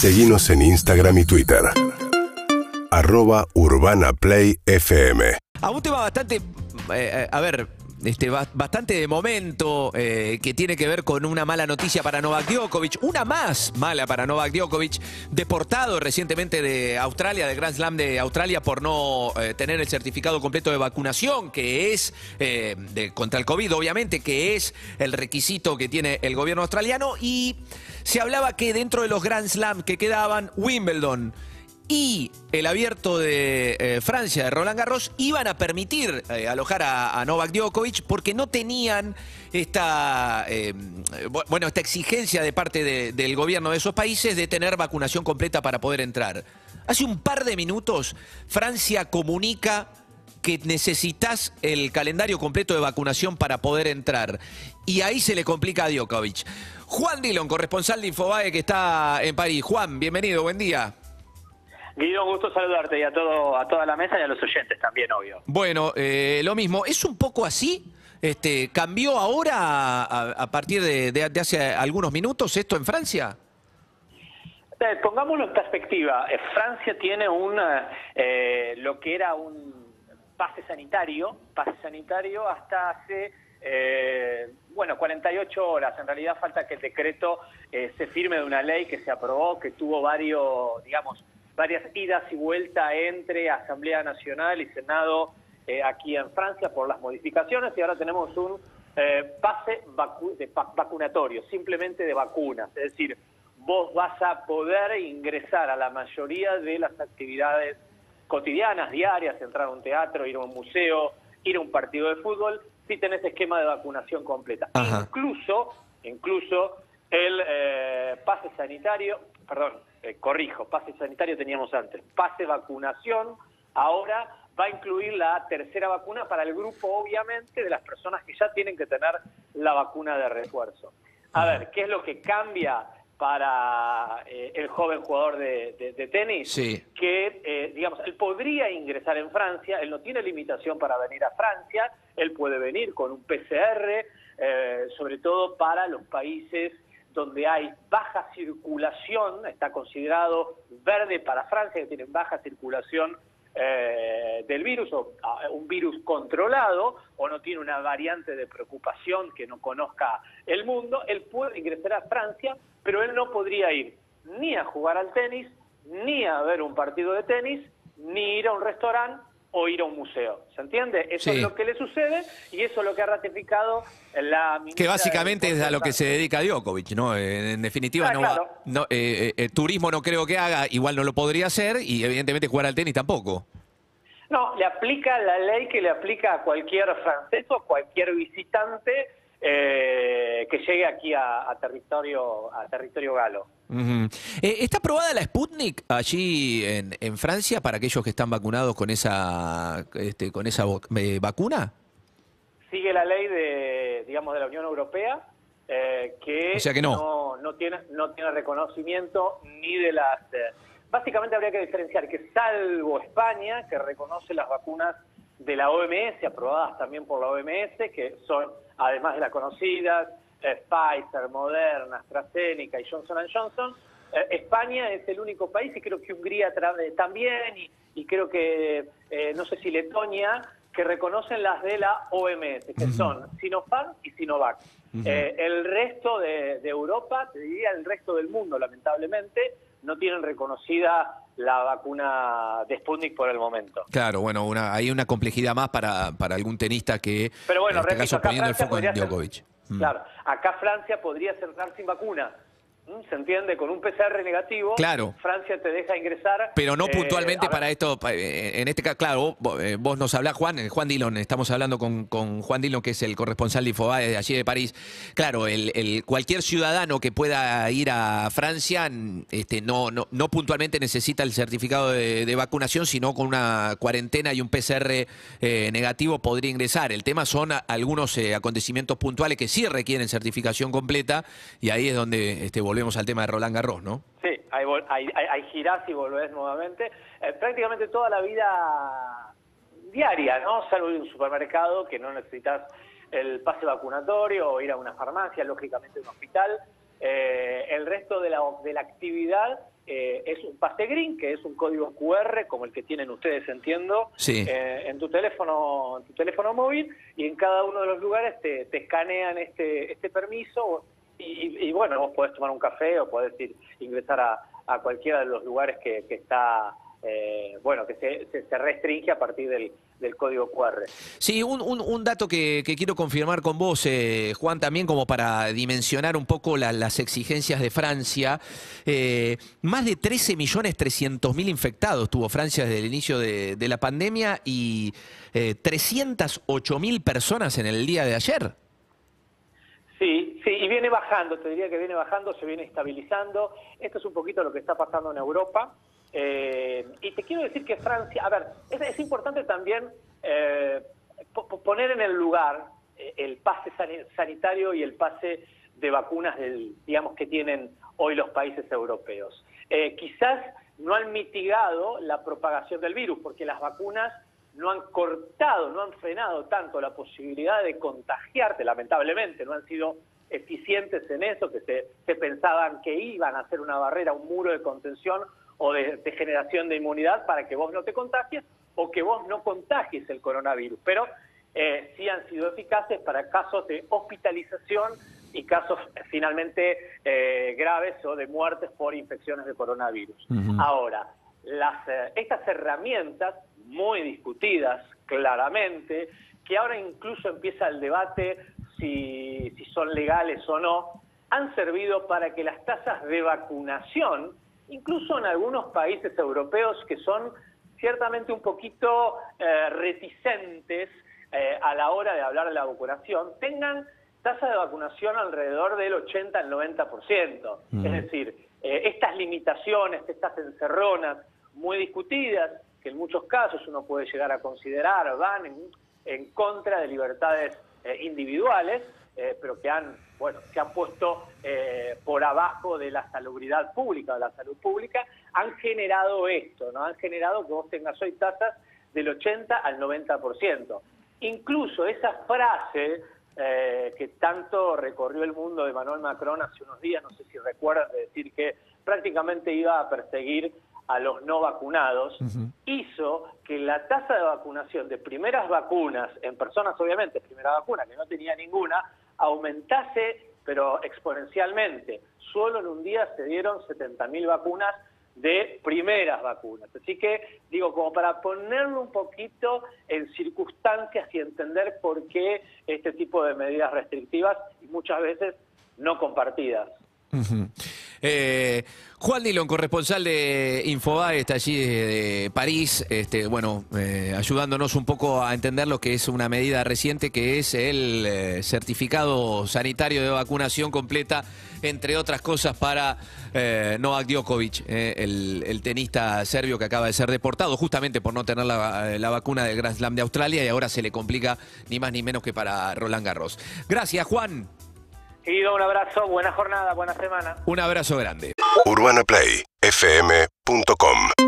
Seguimos en Instagram y Twitter. Arroba Urbana Play FM. A un tema bastante, eh, eh, a ver, este, ba- bastante de momento, eh, que tiene que ver con una mala noticia para Novak Djokovic, una más mala para Novak Djokovic, deportado recientemente de Australia, del Grand Slam de Australia, por no eh, tener el certificado completo de vacunación, que es eh, de- contra el COVID, obviamente, que es el requisito que tiene el gobierno australiano, y se hablaba que dentro de los Grand Slam que quedaban, Wimbledon, y el abierto de eh, Francia, de Roland Garros, iban a permitir eh, alojar a, Novak Djokovic porque no tenían esta, eh, bu- bueno, esta exigencia de parte de- del gobierno de esos países de tener vacunación completa para poder entrar. Hace un par de minutos, Francia comunica que necesitas el calendario completo de vacunación para poder entrar. Y ahí se le complica a Djokovic. Juan Dillon, corresponsal de Infobae que está en París. Juan, bienvenido, buen día. Guido, un gusto saludarte y a todo a toda la mesa y a los oyentes también, obvio. Bueno, eh, lo mismo. ¿Es un poco así? Este, ¿Cambió ahora a, a partir de, de- de hace algunos minutos esto en Francia? Eh, pongámoslo en perspectiva. Eh, Francia tiene un eh, lo que era un pase sanitario, pase sanitario hasta hace eh, bueno 48 horas. En realidad falta que el decreto eh, se firme de una ley que se aprobó, que tuvo varios, digamos, varias idas y vueltas entre Asamblea Nacional y Senado eh, aquí en Francia por las modificaciones y ahora tenemos un eh, pase vacu- de pa- vacunatorio, simplemente de vacunas, es decir, vos vas a poder ingresar a la mayoría de las actividades cotidianas, diarias, entrar a un teatro, ir a un museo, ir a un partido de fútbol, si tenés esquema de vacunación completa. Ajá. Incluso, incluso el eh, pase sanitario, perdón, eh, corrijo, pase sanitario teníamos antes, pase vacunación, ahora va a incluir la tercera vacuna para el grupo, obviamente, de las personas que ya tienen que tener la vacuna de refuerzo. A ver, ¿qué es lo que cambia para eh, el joven jugador de, de- de tenis? Sí. que, eh, digamos, él podría ingresar en Francia, él no tiene limitación para venir a Francia, él puede venir con un PCR, eh, sobre todo para los países donde hay baja circulación, está considerado verde para Francia, que tienen baja circulación eh, del virus, o ah, un virus controlado, o no tiene una variante de preocupación que no conozca el mundo, él puede ingresar a Francia, pero él no podría ir ni a jugar al tenis, ni a ver un partido de tenis, ni ir a un restaurante o ir a un museo. ¿Se entiende? Eso Sí. es lo que le sucede y eso es lo que ha ratificado la ministra Que básicamente es a lo que se dedica Djokovic, ¿no? En, en definitiva, Ah, no va- claro. no, eh, eh, turismo no creo que haga, igual no lo podría hacer, y evidentemente jugar al tenis tampoco. No, le aplica la ley que le aplica a cualquier francés o cualquier visitante eh, que llegue aquí a, a territorio a territorio galo. Eh, ¿Está aprobada la Sputnik allí en, en Francia para aquellos que están vacunados con esa, este, con esa eh, vacuna? Sigue la ley de digamos de la Unión Europea eh, que, O sea que no. no no tiene no tiene reconocimiento ni de las eh, básicamente habría que diferenciar que salvo España que reconoce las vacunas de la OMS aprobadas también por la OMS que son además de las conocidas eh, Pfizer, Moderna, AstraZeneca y Johnson Johnson. Eh, España es el único país y creo que Hungría eh, también y, y creo que eh, no sé si Letonia que reconocen las de la OMS, que son Sinopharm y Sinovac. El resto de, de Europa, te diría el resto del mundo, lamentablemente, no tienen reconocida la vacuna de Sputnik por el momento. Claro, bueno, una, hay una complejidad más para, para algún tenista que, Pero bueno, en este repito, caso, acá poniendo el foco en ser- Djokovic. Mm. Claro, acá Francia podría cerrar sin vacuna. ¿Mm? ¿Se entiende? Con un PCR negativo, Claro. Francia te deja ingresar. Pero no eh, puntualmente para esto, eh, en este caso, claro, vos, eh, vos nos hablás, Juan, Juan Dillon, estamos hablando con, con Juan Dillon, que es el corresponsal de Infobae de allí de París. Claro, el, el- cualquier ciudadano que pueda ir a Francia, este, no, no, no puntualmente necesita el certificado de, de vacunación, sino con una cuarentena y un PCR eh, negativo podría ingresar. El tema son algunos eh, acontecimientos puntuales que sí requieren certificación completa, y ahí es donde este, volvemos al tema de Roland Garros, ¿no? Sí, ahí, ahí, ahí- ahí girás y volvés nuevamente. Eh, prácticamente toda la vida diaria, ¿no? Salvo de un supermercado que no necesitas el pase vacunatorio o ir a una farmacia, lógicamente un hospital. eh, el resto de la, de la actividad eh, es un pase green, que es un código QR como el que tienen ustedes, entiendo, Sí. eh, en tu teléfono, en tu teléfono móvil, y en cada uno de los lugares te, te escanean este, este permiso y, y, bueno, vos podés tomar un café o podés ir ingresar a, cualquiera de los lugares que, que está, eh, bueno, que se, se, restringe a partir del, del código QR. Sí, un, un- un dato que, que quiero confirmar con vos, eh, Juan, también como para dimensionar un poco la- las exigencias de Francia. Eh, más de 13 millones 300 mil infectados tuvo Francia desde el inicio de, de la pandemia y eh, 308 mil personas en el día de ayer. Sí, sí, y viene bajando, te diría que viene bajando, se viene estabilizando. Esto es un poquito lo que está pasando en Europa. Eh, y te quiero decir que Francia, a ver, es, importante también eh, po- po- poner en el lugar eh, el pase sani- sanitario y el pase de vacunas del, digamos, que tienen hoy los países europeos. Eh, quizás no han mitigado la propagación del virus, porque las vacunas no han cortado, no han frenado tanto la posibilidad de contagiarte, lamentablemente, no han sido eficientes en eso, que se, se pensaban que iban a hacer una barrera, un muro de contención o de, de generación de inmunidad para que vos no te contagies o que vos no contagies el coronavirus. Pero eh, sí han sido eficaces para casos de hospitalización y casos eh, finalmente eh, graves o de muertes por infecciones de coronavirus. Ahora, las, eh, estas herramientas muy discutidas claramente, que ahora incluso empieza el debate si, si son legales o no, han servido para que las tasas de vacunación, incluso en algunos países europeos que son ciertamente un poquito eh, reticentes eh, a la hora de hablar de la vacunación, tengan tasa de vacunación alrededor del 80 al 90%. Mm. Es decir, eh, estas limitaciones, estas encerronas muy discutidas, que en muchos casos uno puede llegar a considerar van en, contra de libertades eh, individuales, eh, pero que han, bueno, se han puesto eh, por abajo de la salubridad pública, de la salud pública, han generado esto, ¿no? Han generado que vos tengas hoy tasas del 80 al 90%. Incluso esa frase que tanto recorrió el mundo de Manuel Macron hace unos días, no sé si recuerdas, de decir que prácticamente iba a perseguir a los no vacunados, hizo que la tasa de vacunación de primeras vacunas, en personas obviamente, primera vacuna que no tenía ninguna, aumentase, pero exponencialmente. Solo en un día se dieron 70.000 vacunas de primeras vacunas. Así que, digo, como para ponerlo un poquito en circunstancias y entender por qué este tipo de medidas restrictivas y muchas veces no compartidas. Ujú. Eh, Juan Dillon, corresponsal de Infobae, está allí de París, este, bueno, eh, ayudándonos un poco a entender lo que es una medida reciente, que es el eh, certificado sanitario de vacunación completa, entre otras cosas, para Novak Djokovic, el, el tenista serbio que acaba de ser deportado, justamente por no tener la, la vacuna del Grand Slam de Australia, y ahora se le complica ni más ni menos que para Roland Garros. Gracias, Juan. Querido, un abrazo, buena jornada, buena semana. Un abrazo grande. UrbanaPlayFM.com